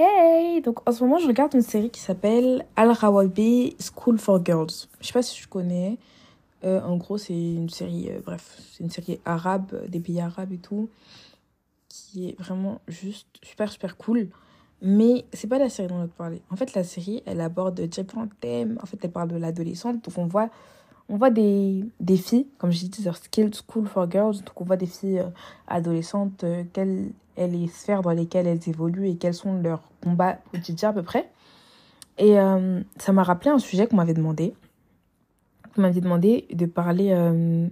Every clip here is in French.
Hey Donc en ce moment, je regarde une série qui s'appelle Al-Rawabi School for Girls. Je sais pas si tu connais. Euh, en gros, c'est une série, euh, bref, c'est une série arabe, euh, des pays arabes et tout, qui est vraiment juste super, super cool. Mais c'est pas la série dont on va te parler. En fait, la série, elle aborde différents thèmes. En fait, elle parle de l'adolescente. Donc, on voit, on voit des, des filles, comme j'ai dit, Skilled School for Girls. Donc, on voit des filles adolescentes, quelles est les sphères dans lesquelles elles évoluent et quels sont leurs combats quotidiens à peu près. Et ça m'a rappelé un sujet qu'on m'avait demandé vous m'avez demandé de parler euh,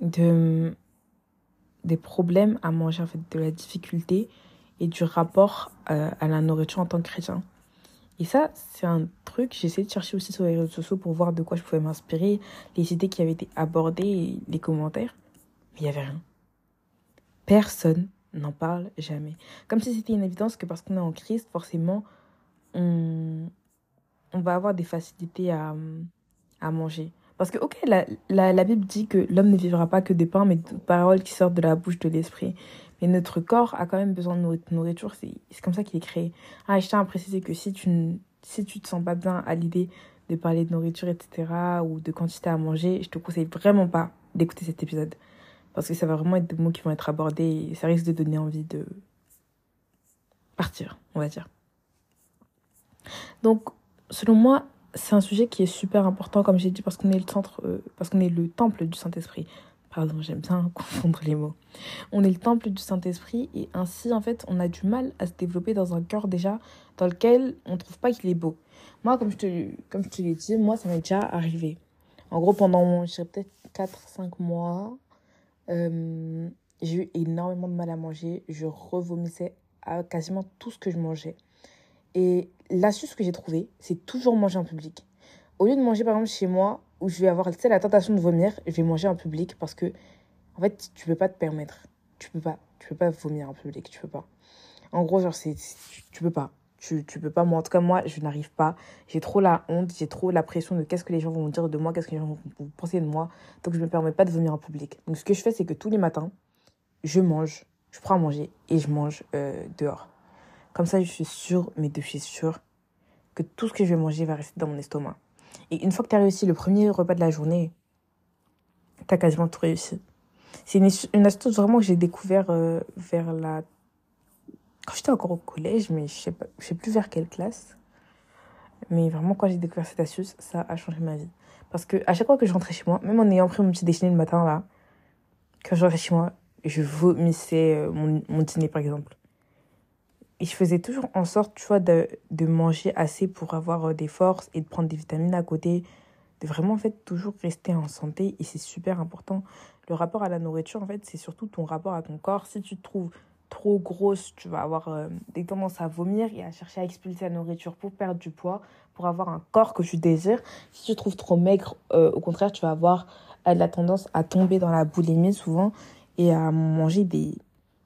de, des problèmes à manger, en fait, de la difficulté et du rapport euh, à la nourriture en tant que chrétien. Et ça, c'est un truc, j'ai essayé de chercher aussi sur les réseaux sociaux pour voir de quoi je pouvais m'inspirer, les idées qui avaient été abordées, les commentaires. Mais il n'y avait rien. Personne n'en parle jamais. Comme si c'était une évidence que parce qu'on est en Christ, forcément, on, on va avoir des facilités à, à manger. Parce que, ok, la, la, Bible dit que l'homme ne vivra pas que de pain, mais de paroles qui sortent de la bouche de l'esprit. Mais notre corps a quand même besoin de nourriture, c'est comme ça qu'il est créé. Ah, je tiens à préciser que si tu si tu te sens pas bien à l'idée de parler de nourriture, etc., ou de quantité à manger, je te conseille vraiment pas d'écouter cet épisode. Parce que ça va vraiment être des mots qui vont être abordés et ça risque de donner envie de partir, on va dire. Donc, selon moi, c'est un sujet qui est super important, comme j'ai dit, parce qu'on est le centre, euh, parce qu'on est le temple du Saint-Esprit. Pardon, j'aime bien confondre les mots. On est le temple du Saint-Esprit et ainsi, en fait, on a du mal à se développer dans un cœur déjà dans lequel on trouve pas qu'il est beau. Moi, comme je te, comme je te l'ai dit, moi, ça m'est déjà arrivé. En gros, pendant, je peut-être 4-5 mois, euh, j'ai eu énormément de mal à manger. Je revomissais à quasiment tout ce que je mangeais. Et l'astuce que j'ai trouvée, c'est toujours manger en public. Au lieu de manger par exemple chez moi, où je vais avoir la tentation de vomir, je vais manger en public parce que, en fait, tu peux pas te permettre. Tu peux pas. Tu peux pas vomir en public, tu peux pas. En gros, genre, c'est, tu peux pas. Tu, peux pas. Moi, en tout cas, moi, je n'arrive pas. J'ai trop la honte, j'ai trop la pression de qu'est-ce que les gens vont dire de moi, qu'est-ce que les gens vont penser de moi. Donc, je me permets pas de vomir en public. Donc, ce que je fais, c'est que tous les matins, je mange, je prends à manger et je mange euh, dehors. Comme ça, je suis sûre, mais de suis sûre, que tout ce que je vais manger va rester dans mon estomac. Et une fois que tu as réussi le premier repas de la journée, tu as quasiment tout réussi. C'est une, astuce vraiment que j'ai découvert euh, vers la... Quand j'étais encore au collège, mais je sais, pas, je sais plus vers quelle classe. Mais vraiment, quand j'ai découvert cette astuce, ça a changé ma vie. Parce que à chaque fois que je rentrais chez moi, même en ayant pris mon petit déjeuner le matin, là, quand je rentrais chez moi, je vomissais euh, mon, mon dîner, par exemple. Et je faisais toujours en sorte, tu vois, de, de manger assez pour avoir euh, des forces et de prendre des vitamines à côté. De vraiment, en fait, toujours rester en santé. Et c'est super important. Le rapport à la nourriture, en fait, c'est surtout ton rapport à ton corps. Si tu te trouves trop grosse, tu vas avoir euh, des tendances à vomir et à chercher à expulser la nourriture pour perdre du poids, pour avoir un corps que tu désires. Si tu te trouves trop maigre, euh, au contraire, tu vas avoir la tendance à tomber dans la boulimie souvent et à manger des,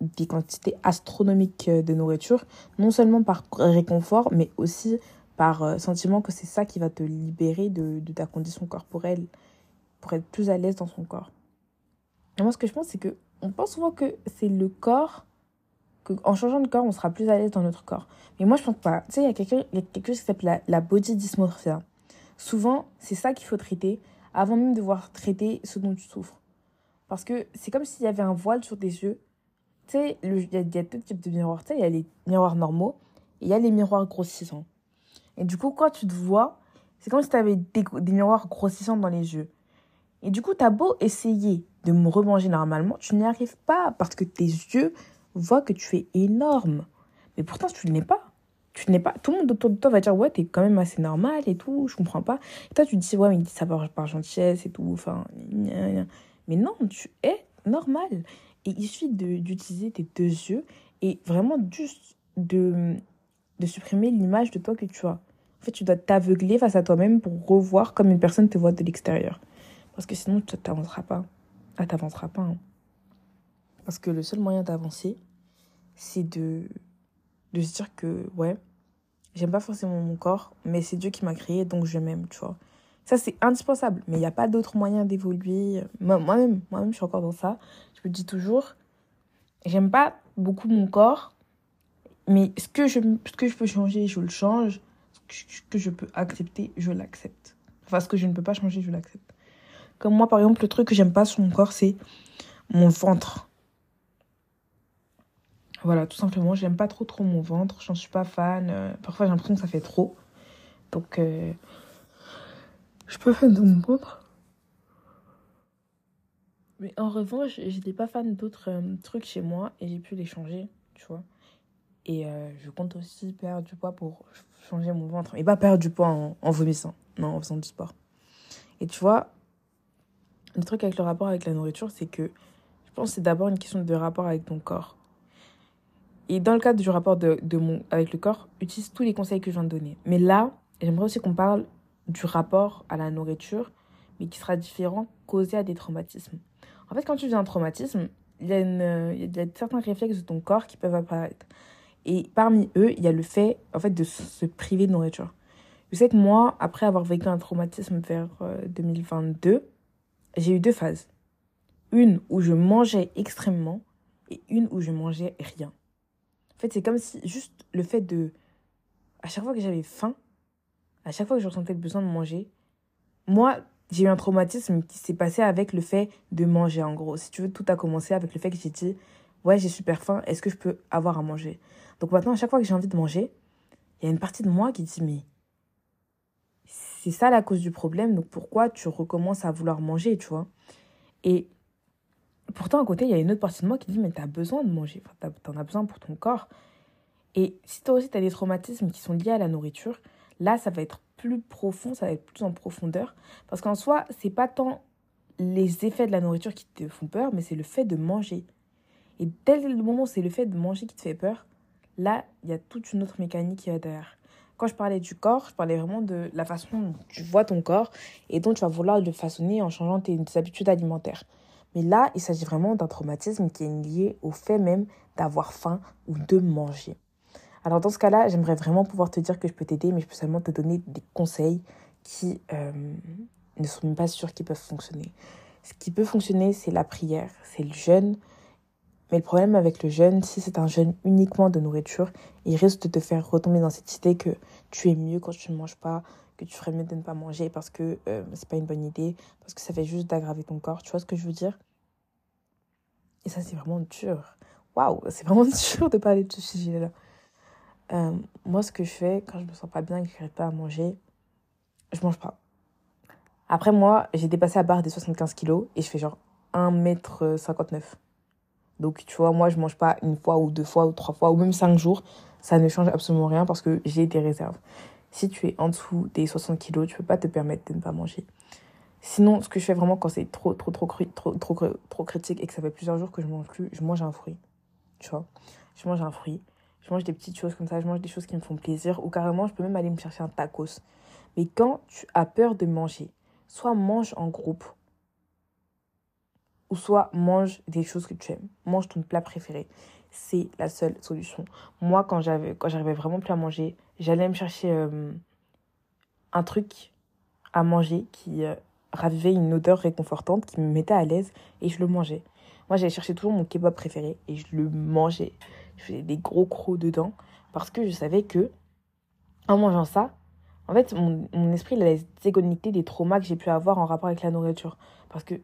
des quantités astronomiques euh, de nourriture, non seulement par réconfort, mais aussi par euh, sentiment que c'est ça qui va te libérer de, de, ta condition corporelle pour être plus à l'aise dans son corps. Et moi, ce que je pense, c'est que on pense souvent que c'est le corps, que en changeant de corps, on sera plus à l'aise dans notre corps. Mais moi, je pense pas. Tu sais, il y a quelque, chose qui s'appelle la, la body dysmorphia. Souvent, c'est ça qu'il faut traiter avant même de voir traiter ce dont tu souffres. Parce que c'est comme s'il y avait un voile sur tes yeux tu sais, il y, a deux types de miroirs. Tu sais, il y a les miroirs normaux et il y a les miroirs grossissants. Et du coup, quand tu te vois, c'est comme si tu avais des, miroirs grossissants dans les yeux. Et du coup, tu as beau essayer de me remanger normalement, tu n'y arrives pas parce que tes yeux voient que tu es énorme. Mais pourtant, tu ne l'es pas. Tu n'es pas. Tout le monde autour de toi va dire Ouais, t'es quand même assez normal et tout, je comprends pas. Et toi, tu te dis Ouais, mais il dit ça par, par gentillesse et tout. Enfin, mais non, tu es normal. Et il suffit d'utiliser tes deux yeux et vraiment juste de, de supprimer l'image de toi que tu as. En fait, tu dois t'aveugler face à toi-même pour revoir comme une personne te voit de l'extérieur. Parce que sinon, tu n'avanceras pas. Ah, t'avanceras pas. Hein. Parce que le seul moyen d'avancer, c'est de, se dire que, ouais, j'aime pas forcément mon corps, mais c'est Dieu qui m'a créé, donc je m'aime, tu vois. Ça, c'est indispensable. Mais il n'y a pas d'autre moyen d'évoluer. Moi-même, moi-même, je suis encore dans ça. Je me dis toujours, j'aime pas beaucoup mon corps. Mais ce que, je, ce que je peux changer, je le change. Ce que je peux accepter, je l'accepte. Enfin, ce que je ne peux pas changer, je l'accepte. Comme moi, par exemple, le truc que j'aime pas sur mon corps, c'est mon ventre. Voilà, tout simplement, j'aime pas trop trop mon ventre, j'en suis pas fan. Euh, parfois, j'ai l'impression que ça fait trop. Donc, euh, je suis pas fan de mon ventre. Mais en revanche, j'étais pas fan d'autres euh, trucs chez moi et j'ai pu les changer, tu vois. Et je compte aussi perdre du poids pour changer mon ventre. Et pas perdre du poids en, en vomissant, non, en faisant du sport. Et tu vois, le truc avec le rapport avec la nourriture, c'est que je pense que c'est d'abord une question de rapport avec ton corps. Et dans le cadre du rapport de, mon, avec le corps, utilise tous les conseils que je viens de donner. Mais là, j'aimerais aussi qu'on parle du rapport à la nourriture, mais qui sera différent, causé à des traumatismes. En fait, quand tu vis un traumatisme, il y, a une, il y a certains réflexes de ton corps qui peuvent apparaître. Et parmi eux, il y a le fait, en fait, de se priver de nourriture. Je sais que moi, après avoir vécu un traumatisme vers 2022, euh, j'ai eu deux phases. Une où je mangeais extrêmement et une où je mangeais rien. En fait, c'est comme si juste le fait de... À chaque fois que j'avais faim, à chaque fois que je ressentais le besoin de manger, moi, j'ai eu un traumatisme qui s'est passé avec le fait de manger, en gros. Si tu veux, tout a commencé avec le fait que j'ai dit, ouais, j'ai super faim, est-ce que je peux avoir à manger? Donc maintenant, à chaque fois que j'ai envie de manger, il y a une partie de moi qui dit, mais c'est ça la cause du problème, donc pourquoi tu recommences à vouloir manger, tu vois? Et Pourtant, à côté, il y a une autre partie de moi qui dit, mais tu as besoin de manger, enfin, tu en as besoin pour ton corps. Et si toi aussi, tu as des traumatismes qui sont liés à la nourriture, là, ça va être plus profond, ça va être plus en profondeur. Parce qu'en soi, c'est pas tant les effets de la nourriture qui te font peur, mais c'est le fait de manger. Et dès le moment où c'est le fait de manger qui te fait peur, là, il y a toute une autre mécanique qui va derrière. Quand je parlais du corps, je parlais vraiment de la façon dont tu vois ton corps et dont tu vas vouloir le façonner en changeant tes habitudes alimentaires. Mais là, il s'agit vraiment d'un traumatisme qui est lié au fait même d'avoir faim ou de manger. Alors dans ce cas-là, j'aimerais vraiment pouvoir te dire que je peux t'aider, mais je peux seulement te donner des conseils qui euh, ne sont même pas sûrs qu'ils peuvent fonctionner. Ce qui peut fonctionner, c'est la prière, c'est le jeûne. Mais le problème avec le jeûne, si c'est un jeûne uniquement de nourriture, il risque de te faire retomber dans cette idée que tu es mieux quand tu ne manges pas, que tu ferais mieux de ne pas manger parce que euh, c'est pas une bonne idée, parce que ça fait juste d'aggraver ton corps. Tu vois ce que je veux dire? Et ça, c'est vraiment dur. Waouh, c'est vraiment dur de parler de ce sujet-là. Euh, moi, ce que je fais quand je me sens pas bien et que je n'arrive pas à manger, je mange pas. Après, moi, j'ai dépassé la barre des 75 kilos et je fais genre 1m59. Donc, tu vois, moi, je mange pas une fois ou deux fois ou trois fois ou même cinq jours. Ça ne change absolument rien parce que j'ai des réserves. Si tu es en dessous des 60 kilos, tu peux pas te permettre de ne pas manger. Sinon, ce que je fais vraiment quand c'est trop, trop, trop, trop, trop, trop critique et que ça fait plusieurs jours que je mange plus, je mange un fruit. Tu vois? Je mange un fruit. Je mange des petites choses comme ça. Je mange des choses qui me font plaisir. Ou carrément, je peux même aller me chercher un tacos. Mais quand tu as peur de manger, soit mange en groupe, ou soit mange des choses que tu aimes. Mange ton plat préféré. C'est la seule solution. Moi, quand j'avais, quand j'arrivais vraiment plus à manger, j'allais me chercher euh, un truc à manger qui euh, ravivait une odeur réconfortante, qui me mettait à l'aise et je le mangeais. Moi, j'allais chercher toujours mon kebab préféré et je le mangeais. Je faisais des gros crocs dedans parce que je savais que en mangeant ça, en fait, mon, mon esprit allait se déconnecter des traumas que j'ai pu avoir en rapport avec la nourriture. Parce que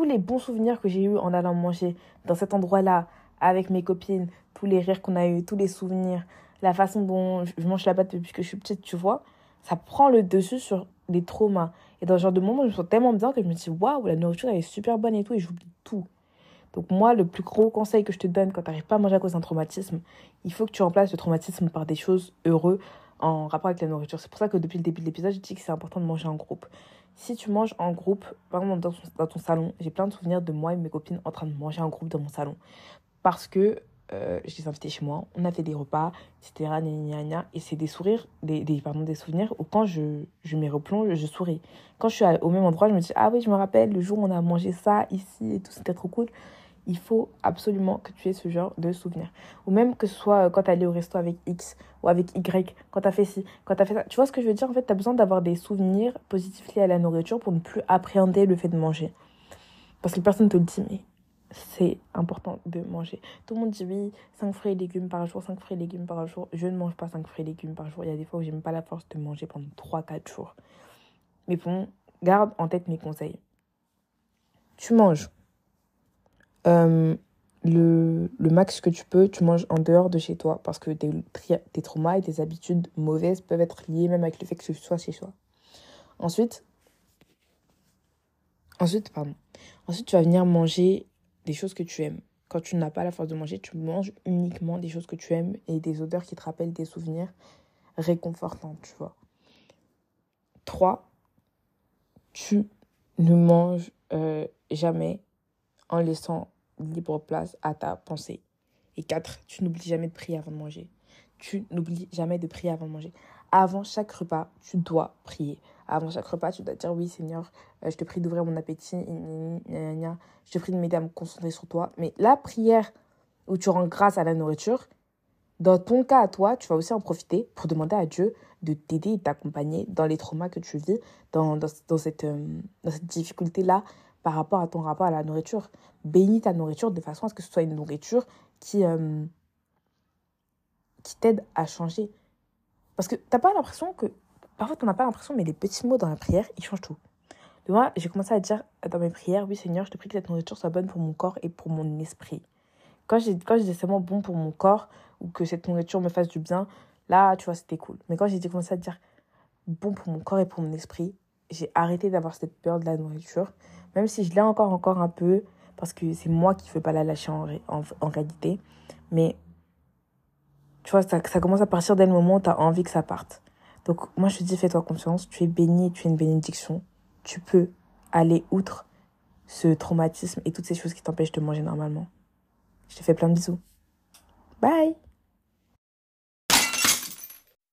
tous les bons souvenirs que j'ai eus en allant manger dans cet endroit-là, avec mes copines, tous les rires qu'on a eus, tous les souvenirs, la façon dont je mange la pâte depuis que je suis petite, tu vois, ça prend le dessus sur les traumas. Et dans ce genre de moment, je me sens tellement bien que je me dis, waouh, la nourriture, elle est super bonne et tout, et j'oublie tout. Donc moi, le plus gros conseil que je te donne quand tu n'arrives pas à manger à cause d'un traumatisme, il faut que tu remplaces le traumatisme par des choses heureuses en rapport avec la nourriture. C'est pour ça que depuis le début de l'épisode, je dis que c'est important de manger en groupe. Si tu manges en groupe, par exemple dans ton, salon, j'ai plein de souvenirs de moi et mes copines en train de manger en groupe dans mon salon. Parce que euh, je les invitais chez moi, on a fait des repas, etc. et c'est des sourires, des, des, pardon, des souvenirs où quand je, je m'y replonge, je souris. Quand je suis au même endroit, je me dis, ah oui, je me rappelle, le jour où on a mangé ça ici et tout, c'était trop cool. Il faut absolument que tu aies ce genre de souvenirs. Ou même que ce soit euh, quand tu allé au resto avec X ou avec Y, quand tu as fait ci, quand tu as fait ça. Tu vois ce que je veux dire En fait, tu as besoin d'avoir des souvenirs positifs liés à la nourriture pour ne plus appréhender le fait de manger. Parce que personne ne te le dit, mais c'est important de manger. Tout le monde dit oui, 5 fruits et légumes par jour, 5 fruits et légumes par jour. Je ne mange pas 5 fruits et légumes par jour. Il y a des fois où j'ai même pas la force de manger pendant 3-4 jours. Mais bon, garde en tête mes conseils. Tu manges euh, le, le, max que tu peux, tu manges en dehors de chez toi parce que tes, traumas et tes habitudes mauvaises peuvent être liées même avec le fait que tu sois chez soi. Ensuite, ensuite, pardon. Ensuite, tu vas venir manger des choses que tu aimes. Quand tu n'as pas la force de manger, tu manges uniquement des choses que tu aimes et des odeurs qui te rappellent des souvenirs réconfortants, tu vois. 3. Tu ne manges euh, jamais en laissant libre place à ta pensée. Et 4. Tu n'oublies jamais de prier avant de manger. Tu n'oublies jamais de prier avant de manger. Avant chaque repas, tu dois prier. Avant chaque repas, tu dois dire oui Seigneur, euh, je te prie d'ouvrir mon appétit, je te prie de m'aider à me concentrer sur toi. Mais la prière où tu rends grâce à la nourriture, dans ton cas à toi, tu vas aussi en profiter pour demander à Dieu de t'aider et t'accompagner dans les traumas que tu vis, dans, dans, cette, euh, dans cette difficulté-là par rapport à ton rapport à la nourriture. Bénis ta nourriture de façon à ce que ce soit une nourriture qui, euh, qui t'aide à changer. Parce que tu n'as pas l'impression que Parfois, on n'a pas l'impression, mais les petits mots dans la prière, ils changent tout. moi, j'ai commencé à dire dans mes prières, oui Seigneur, je te prie que cette nourriture soit bonne pour mon corps et pour mon esprit. Quand, j'ai, quand je disais seulement bon pour mon corps ou que cette nourriture me fasse du bien, là, tu vois, c'était cool. Mais quand j'ai commencé à dire bon pour mon corps et pour mon esprit, j'ai arrêté d'avoir cette peur de la nourriture. Même si je l'ai encore, encore un peu, parce que c'est moi qui ne veux pas la lâcher en, en, réalité. Mais tu vois, ça, ça commence à partir dès le moment où tu as envie que ça parte. Donc moi je te dis fais-toi confiance, tu es béni, tu es une bénédiction. Tu peux aller outre ce traumatisme et toutes ces choses qui t'empêchent de manger normalement. Je te fais plein de bisous. Bye